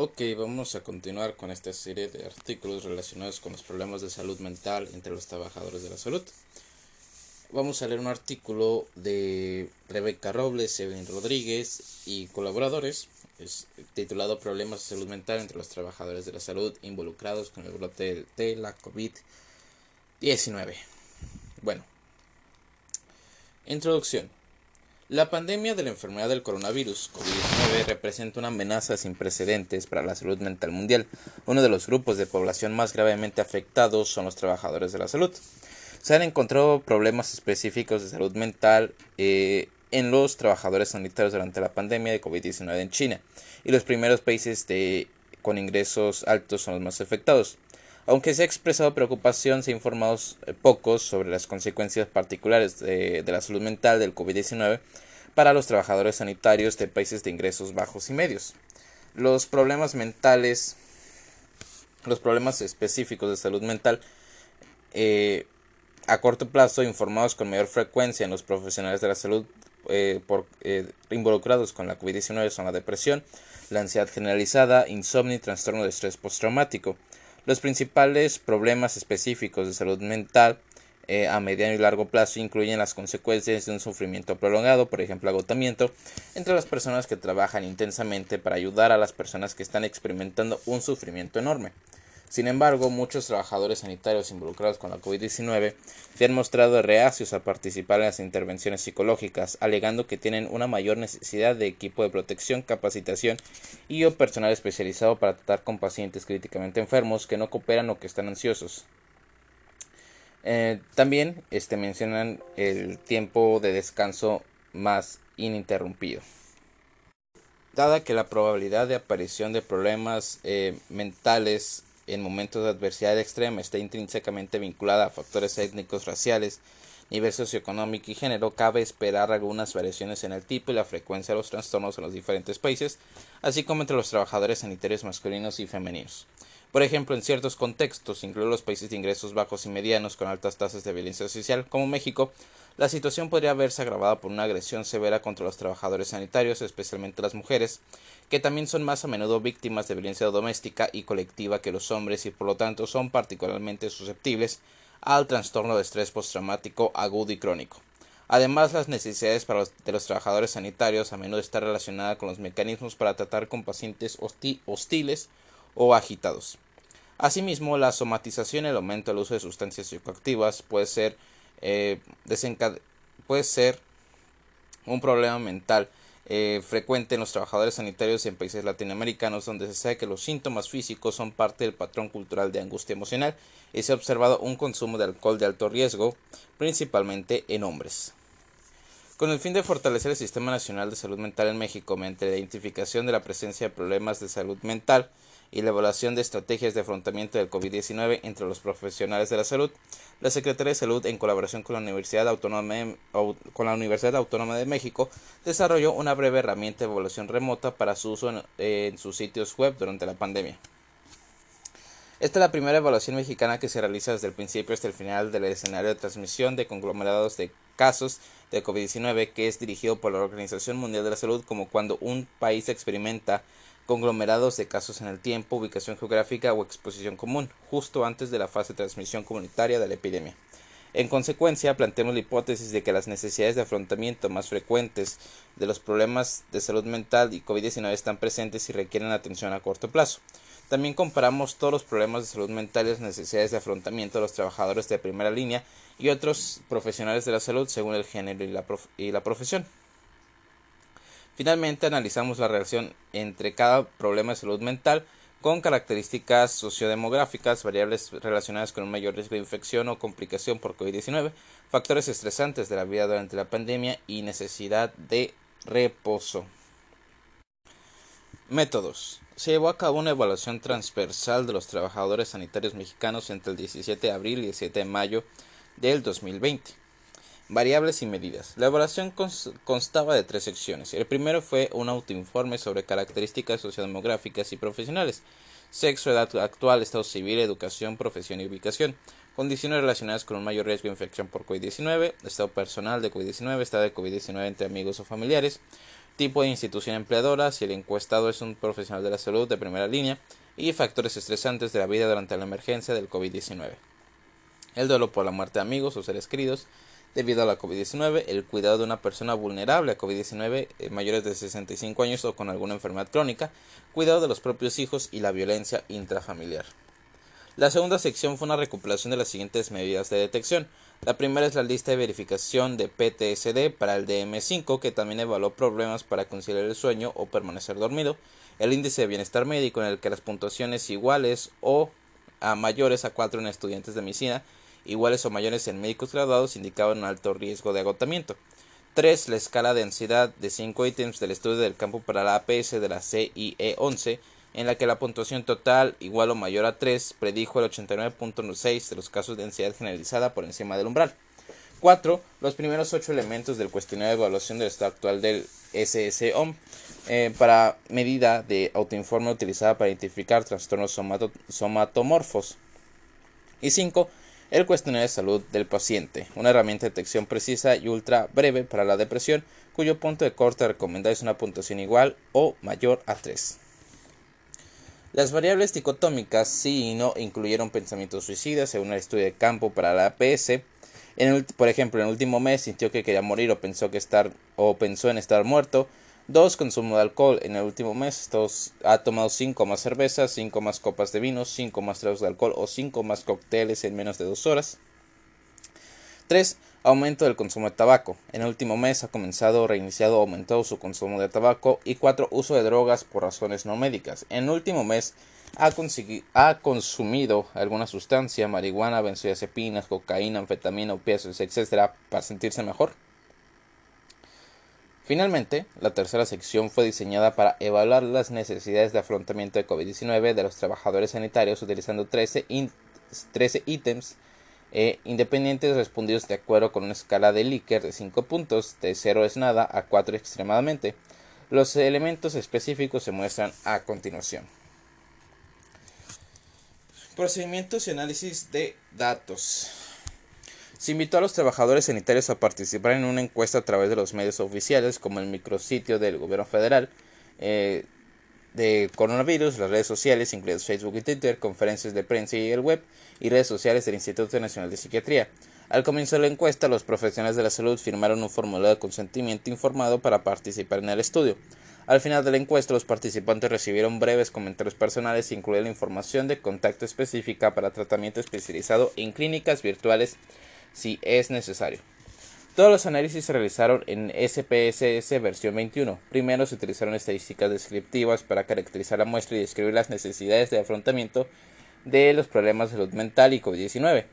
Ok, vamos a continuar con esta serie de artículos relacionados con los problemas de salud mental entre los trabajadores de la salud. Vamos a leer un artículo de Rebeca Robles, Evelyn Rodríguez y colaboradores, es titulado Problemas de salud mental entre los trabajadores de la salud involucrados con el brote de la COVID-19. Bueno, introducción. La pandemia de la enfermedad del coronavirus COVID-19 representa una amenaza sin precedentes para la salud mental mundial. Uno de los grupos de población más gravemente afectados son los trabajadores de la salud. Se han encontrado problemas específicos de salud mental eh, en los trabajadores sanitarios durante la pandemia de COVID-19 en China, y los primeros países con ingresos altos son los más afectados. Aunque se ha expresado preocupación, se ha informado eh, poco sobre las consecuencias particulares de, la salud mental del COVID-19 para los trabajadores sanitarios de países de ingresos bajos y medios. Los problemas mentales, los problemas específicos de salud mental eh, a corto plazo informados con mayor frecuencia en los profesionales de la salud eh, por, involucrados con la COVID-19 son la depresión, la ansiedad generalizada, insomnio y trastorno de estrés postraumático. Los principales problemas específicos de salud mental eh, a mediano y largo plazo incluyen las consecuencias de un sufrimiento prolongado, por ejemplo agotamiento, entre las personas que trabajan intensamente para ayudar a las personas que están experimentando un sufrimiento enorme. Sin embargo, muchos trabajadores sanitarios involucrados con la COVID-19 se han mostrado reacios a participar en las intervenciones psicológicas, alegando que tienen una mayor necesidad de equipo de protección, capacitación y o personal especializado para tratar con pacientes críticamente enfermos que no cooperan o que están ansiosos. Eh, también este, mencionan el tiempo de descanso más ininterrumpido. Dada que la probabilidad de aparición de problemas eh, mentales en momentos de adversidad extrema está intrínsecamente vinculada a factores étnicos, raciales, nivel socioeconómico y género, cabe esperar algunas variaciones en el tipo y la frecuencia de los trastornos en los diferentes países, así como entre los trabajadores sanitarios masculinos y femeninos. Por ejemplo, en ciertos contextos, incluidos los países de ingresos bajos y medianos con altas tasas de violencia social, como México, la situación podría verse agravada por una agresión severa contra los trabajadores sanitarios, especialmente las mujeres, que también son más a menudo víctimas de violencia doméstica y colectiva que los hombres y por lo tanto son particularmente susceptibles al trastorno de estrés postraumático agudo y crónico. Además, las necesidades para de los trabajadores sanitarios a menudo están relacionadas con los mecanismos para tratar con pacientes hostiles o agitados. Asimismo, la somatización y el aumento del uso de sustancias psicoactivas puede ser eh, puede ser un problema mental eh, frecuente en los trabajadores sanitarios en países latinoamericanos donde se sabe que los síntomas físicos son parte del patrón cultural de angustia emocional y se ha observado un consumo de alcohol de alto riesgo, principalmente en hombres. Con el fin de fortalecer el Sistema Nacional de Salud Mental en México mediante la identificación de la presencia de problemas de salud mental, y la evaluación de estrategias de afrontamiento del COVID-19 entre los profesionales de la salud, la Secretaría de Salud, en colaboración con la Universidad Autónoma de, México, desarrolló una breve herramienta de evaluación remota para su uso en, en sus sitios web durante la pandemia. Esta es la primera evaluación mexicana que se realiza desde el principio hasta el final del escenario de transmisión de conglomerados de casos de COVID-19 que es dirigido por la Organización Mundial de la Salud como cuando un país experimenta conglomerados de casos en el tiempo, ubicación geográfica o exposición común, justo antes de la fase de transmisión comunitaria de la epidemia. En consecuencia, planteamos la hipótesis de que las necesidades de afrontamiento más frecuentes de los problemas de salud mental y COVID-19 están presentes y requieren atención a corto plazo. También comparamos todos los problemas de salud mental y las necesidades de afrontamiento de los trabajadores de primera línea y otros profesionales de la salud según el género y la, y la profesión. Finalmente, analizamos la relación entre cada problema de salud mental con características sociodemográficas, variables relacionadas con un mayor riesgo de infección o complicación por COVID-19, factores estresantes de la vida durante la pandemia y necesidad de reposo. Métodos. Se llevó a cabo una evaluación transversal de los trabajadores sanitarios mexicanos entre el 17 de abril y el 7 de mayo del 2020. Variables y medidas. La evaluación constaba de tres secciones. El primero fue un autoinforme sobre características sociodemográficas y profesionales, sexo, edad actual, estado civil, educación, profesión y ubicación, condiciones relacionadas con un mayor riesgo de infección por COVID-19, estado personal de COVID-19, estado de COVID-19 entre amigos o familiares, tipo de institución empleadora, si el encuestado es un profesional de la salud de primera línea, y factores estresantes de la vida durante la emergencia del COVID-19. El duelo por la muerte de amigos o seres queridos debido a la COVID-19, el cuidado de una persona vulnerable a COVID-19, eh, mayores de 65 años o con alguna enfermedad crónica, cuidado de los propios hijos y la violencia intrafamiliar. La segunda sección fue una recopilación de las siguientes medidas de detección. La primera es la lista de verificación de PTSD para el DM5, que también evaluó problemas para conciliar el sueño o permanecer dormido, el índice de bienestar médico en el que las puntuaciones iguales o a mayores a 4 en estudiantes de medicina, iguales o mayores en médicos graduados indicaban un alto riesgo de agotamiento. 3. La escala de ansiedad de 5 ítems del estudio del campo para la APS de la CIE 11 en la que la puntuación total igual o mayor a 3 predijo el 89.6 de los casos de ansiedad generalizada por encima del umbral. 4. Los primeros 8 elementos del cuestionario de evaluación del estado actual del SSOM eh, para medida de autoinforme utilizada para identificar trastornos somatomorfos. Y 5. El cuestionario de salud del paciente, una herramienta de detección precisa y ultra breve para la depresión, cuyo punto de corte recomendado es una puntuación igual o mayor a 3. Las variables dicotómicas sí y no incluyeron pensamientos suicidas según el estudio de campo para la APS. En por ejemplo, en el último mes sintió que quería morir o pensó, que estar, o pensó en estar muerto. 2. Consumo de alcohol. En el último mes ha tomado 5 más cervezas, 5 más copas de vino, 5 más tragos de alcohol o 5 más cócteles en menos de 2 horas. 3. Aumento del consumo de tabaco. En el último mes ha comenzado, reiniciado o aumentado su consumo de tabaco. Y 4. Uso de drogas por razones no médicas. En el último mes ha, ha consumido alguna sustancia, marihuana, benzodiazepinas, cocaína, anfetamina, opiáceos, etc. para sentirse mejor. Finalmente, la tercera sección fue diseñada para evaluar las necesidades de afrontamiento de COVID-19 de los trabajadores sanitarios utilizando 13, 13 ítems e independientes respondidos de acuerdo con una escala de Likert de 5 puntos, de 0 es nada a 4 extremadamente. Los elementos específicos se muestran a continuación. Procedimientos y análisis de datos. Se invitó a los trabajadores sanitarios a participar en una encuesta a través de los medios oficiales como el micrositio del gobierno federal, eh, de coronavirus, las redes sociales, incluidas Facebook y Twitter, conferencias de prensa y el web, y redes sociales del Instituto Nacional de Psiquiatría. Al comienzo de la encuesta, los profesionales de la salud firmaron un formulario de consentimiento informado para participar en el estudio. Al final de la encuesta, los participantes recibieron breves comentarios personales, incluida la información de contacto específica para tratamiento especializado en clínicas virtuales si es necesario. Todos los análisis se realizaron en SPSS versión 21. Primero se utilizaron estadísticas descriptivas para caracterizar la muestra y describir las necesidades de afrontamiento de los problemas de salud mental y COVID-19.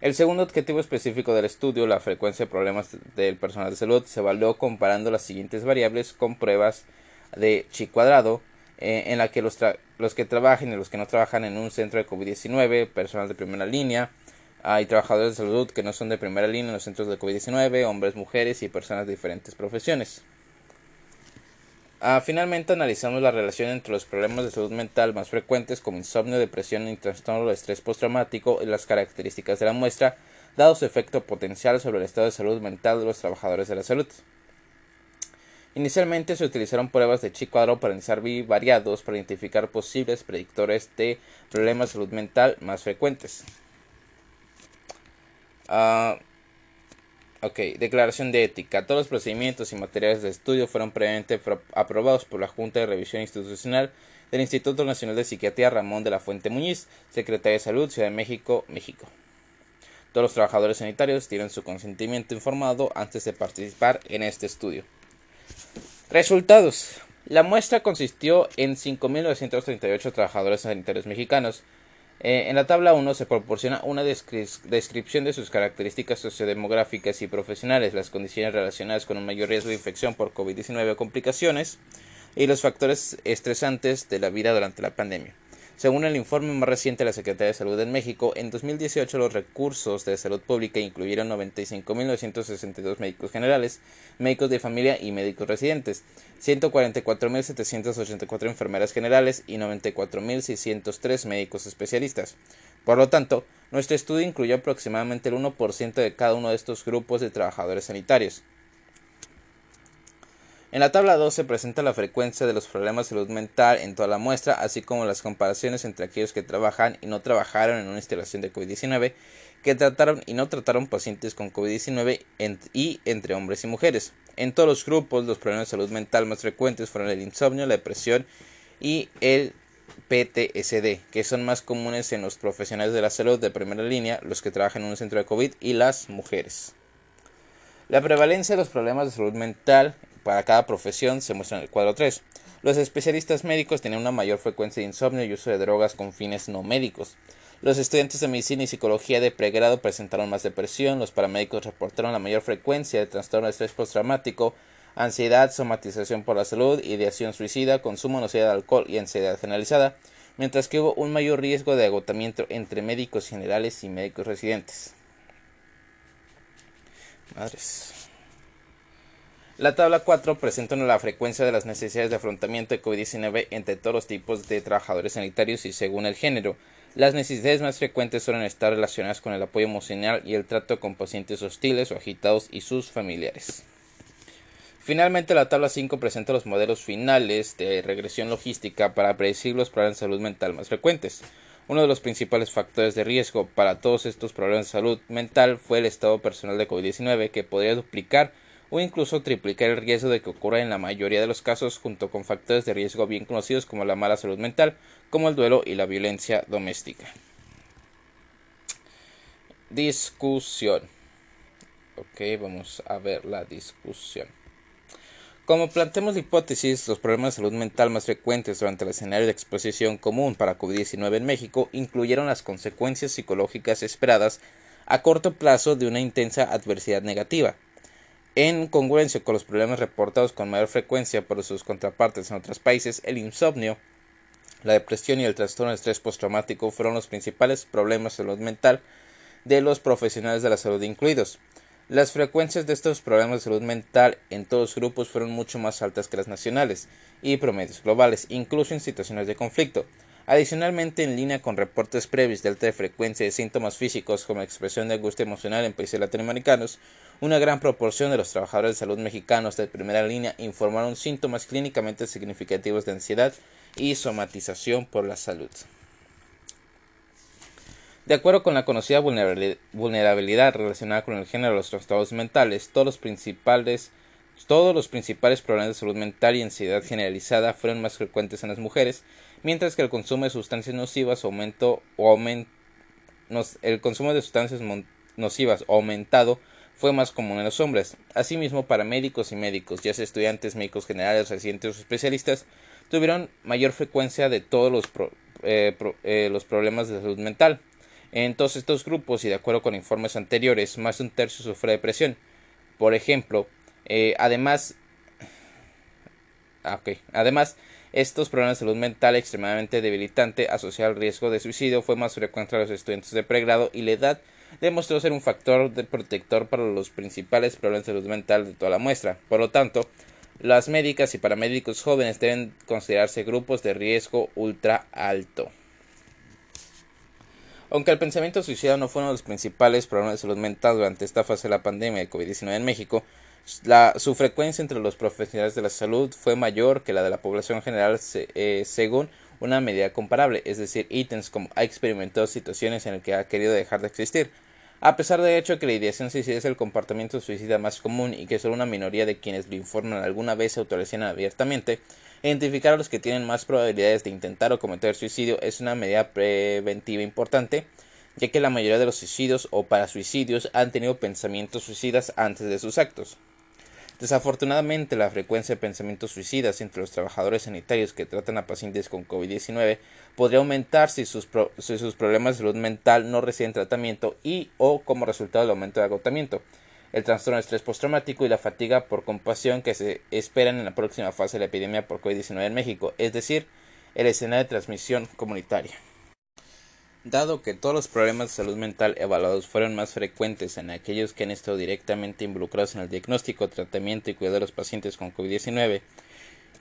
El segundo objetivo específico del estudio, la frecuencia de problemas del personal de salud, se evaluó comparando las siguientes variables con pruebas de chi cuadrado, eh, en la que los, los que trabajan y los que no trabajan en un centro de COVID-19, personal de primera línea, hay trabajadores de salud que no son de primera línea en los centros de COVID-19, hombres, mujeres y personas de diferentes profesiones. Ah, finalmente analizamos la relación entre los problemas de salud mental más frecuentes como insomnio, depresión y trastorno de estrés postraumático y las características de la muestra, dado su efecto potencial sobre el estado de salud mental de los trabajadores de la salud. Inicialmente se utilizaron pruebas de chi cuadro para analizar variados para identificar posibles predictores de problemas de salud mental más frecuentes. Uh, ok, declaración de ética. Todos los procedimientos y materiales de estudio fueron previamente aprobados por la Junta de Revisión Institucional del Instituto Nacional de Psiquiatría Ramón de la Fuente Muñiz, Secretaría de Salud, Ciudad de México, México. Todos los trabajadores sanitarios tienen su consentimiento informado antes de participar en este estudio. Resultados. La muestra consistió en 5.938 trabajadores sanitarios mexicanos, eh, en la tabla 1 se proporciona una descripción de sus características sociodemográficas y profesionales, las condiciones relacionadas con un mayor riesgo de infección por COVID-19 o complicaciones y los factores estresantes de la vida durante la pandemia. Según el informe más reciente de la Secretaría de Salud en México, en 2018 los recursos de salud pública incluyeron 95.962 médicos generales, médicos de familia y médicos residentes, 144.784 enfermeras generales y 94.603 médicos especialistas. Por lo tanto, nuestro estudio incluyó aproximadamente el 1% de cada uno de estos grupos de trabajadores sanitarios. En la tabla 2 se presenta la frecuencia de los problemas de salud mental en toda la muestra, así como las comparaciones entre aquellos que trabajan y no trabajaron en una instalación de COVID-19, que trataron y no trataron pacientes con COVID-19 y entre hombres y mujeres. En todos los grupos, los problemas de salud mental más frecuentes fueron el insomnio, la depresión y el PTSD, que son más comunes en los profesionales de la salud de primera línea, los que trabajan en un centro de COVID y las mujeres. La prevalencia de los problemas de salud mental para cada profesión se muestra en el cuadro 3. Los especialistas médicos tienen una mayor frecuencia de insomnio y uso de drogas con fines no médicos. Los estudiantes de medicina y psicología de pregrado presentaron más depresión, los paramédicos reportaron la mayor frecuencia de trastorno de estrés postraumático, ansiedad, somatización por la salud, ideación suicida, consumo nocivo de alcohol y ansiedad generalizada, mientras que hubo un mayor riesgo de agotamiento entre médicos generales y médicos residentes. Madres. La tabla 4 presenta la frecuencia de las necesidades de afrontamiento de COVID-19 entre todos los tipos de trabajadores sanitarios y según el género. Las necesidades más frecuentes suelen estar relacionadas con el apoyo emocional y el trato con pacientes hostiles o agitados y sus familiares. Finalmente, la tabla 5 presenta los modelos finales de regresión logística para predecir los problemas de salud mental más frecuentes. Uno de los principales factores de riesgo para todos estos problemas de salud mental fue el estado personal de COVID-19, que podría duplicar o incluso triplicar el riesgo de que ocurra en la mayoría de los casos junto con factores de riesgo bien conocidos como la mala salud mental, como el duelo y la violencia doméstica. Discusión. Ok, vamos a ver la discusión. Como planteamos la hipótesis, los problemas de salud mental más frecuentes durante el escenario de exposición común para COVID-19 en México incluyeron las consecuencias psicológicas esperadas a corto plazo de una intensa adversidad negativa, en congruencia con los problemas reportados con mayor frecuencia por sus contrapartes en otros países, el insomnio, la depresión y el trastorno de estrés postraumático fueron los principales problemas de salud mental de los profesionales de la salud incluidos. Las frecuencias de estos problemas de salud mental en todos los grupos fueron mucho más altas que las nacionales y promedios globales, incluso en situaciones de conflicto. Adicionalmente, en línea con reportes previos de alta frecuencia de síntomas físicos como expresión de angustia emocional en países latinoamericanos, una gran proporción de los trabajadores de salud mexicanos de primera línea informaron síntomas clínicamente significativos de ansiedad y somatización por la salud. De acuerdo con la conocida vulnerabilidad relacionada con el género de los trastornos mentales, todos los principales todos los principales problemas de salud mental y ansiedad generalizada fueron más frecuentes en las mujeres, mientras que el consumo de sustancias nocivas aumentó o el consumo de sustancias nocivas aumentado fue más común en los hombres. Asimismo, para médicos y médicos, ya sea estudiantes, médicos generales, residentes o especialistas, tuvieron mayor frecuencia de todos los, eh, eh, los problemas de salud mental. En todos estos grupos, y de acuerdo con informes anteriores, más de un tercio sufre depresión. Por ejemplo, eh, además, ah, además, estos problemas de salud mental extremadamente debilitante asociado al riesgo de suicidio fue más frecuente a los estudiantes de pregrado y la edad demostró ser un factor de protector para los principales problemas de salud mental de toda la muestra. Por lo tanto, las médicas y paramédicos jóvenes deben considerarse grupos de riesgo ultra alto. Aunque el pensamiento suicida no fue uno de los principales problemas de salud mental durante esta fase de la pandemia de COVID-19 en México, su frecuencia entre los profesionales de la salud fue mayor que la de la población general eh, según una medida comparable, es decir, ítems como ha experimentado situaciones en las que ha querido dejar de existir. A pesar del hecho que la ideación suicida es el comportamiento suicida más común y que solo una minoría de quienes lo informan alguna vez se autorizan abiertamente, identificar a los que tienen más probabilidades de intentar o cometer suicidio es una medida preventiva importante ya que la mayoría de los suicidios o parasuicidios han tenido pensamientos suicidas antes de sus actos. Desafortunadamente, la frecuencia de pensamientos suicidas entre los trabajadores sanitarios que tratan a pacientes con COVID-19 podría aumentar si sus, problemas de salud mental no reciben tratamiento y o como resultado del aumento de agotamiento, el trastorno de estrés postraumático y la fatiga por compasión que se esperan en la próxima fase de la epidemia por COVID-19 en México, es decir, el escenario de transmisión comunitaria. Dado que todos los problemas de salud mental evaluados fueron más frecuentes en aquellos que han estado directamente involucrados en el diagnóstico, tratamiento y cuidado de los pacientes con COVID-19,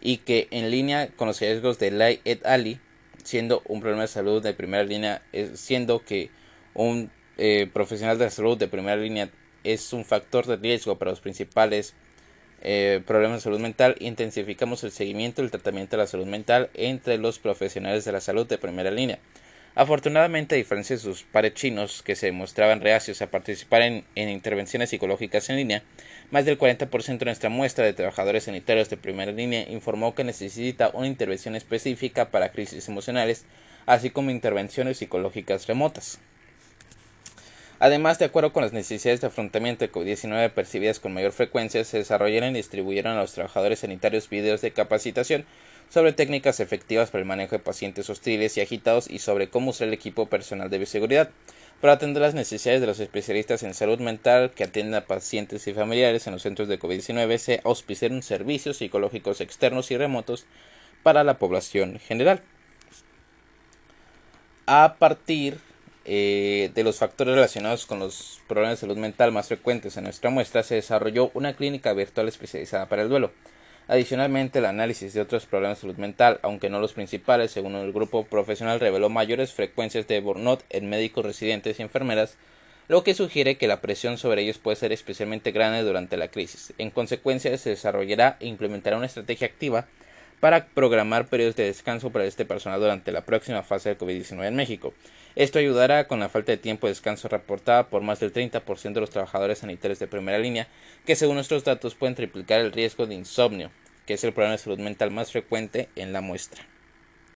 y que en línea con los riesgos de Lai et al. siendo un problema de salud de primera línea, siendo que un eh, profesional de salud de primera línea es un factor de riesgo para los principales eh, problemas de salud mental, intensificamos el seguimiento y el tratamiento de la salud mental entre los profesionales de la salud de primera línea. Afortunadamente, a diferencia de sus pares chinos, que se mostraban reacios a participar en, intervenciones psicológicas en línea, más del 40% de nuestra muestra de trabajadores sanitarios de primera línea informó que necesita una intervención específica para crisis emocionales, así como intervenciones psicológicas remotas. Además, de acuerdo con las necesidades de afrontamiento de COVID-19 percibidas con mayor frecuencia, se desarrollaron y distribuyeron a los trabajadores sanitarios videos de capacitación sobre técnicas efectivas para el manejo de pacientes hostiles y agitados y sobre cómo usar el equipo personal de bioseguridad para atender las necesidades de los especialistas en salud mental que atienden a pacientes y familiares en los centros de COVID-19 se auspiciaron servicios psicológicos externos y remotos para la población general. A partir eh, de los factores relacionados con los problemas de salud mental más frecuentes en nuestra muestra, se desarrolló una clínica virtual especializada para el duelo. Adicionalmente, el análisis de otros problemas de salud mental, aunque no los principales, según el grupo profesional, reveló mayores frecuencias de burnout en médicos residentes y enfermeras, lo que sugiere que la presión sobre ellos puede ser especialmente grande durante la crisis. En consecuencia, se desarrollará e implementará una estrategia activa para programar periodos de descanso para este personal durante la próxima fase del COVID-19 en México. Esto ayudará con la falta de tiempo de descanso reportada por más del 30% de los trabajadores sanitarios de primera línea, que según nuestros datos pueden triplicar el riesgo de insomnio, que es el problema de salud mental más frecuente en la muestra.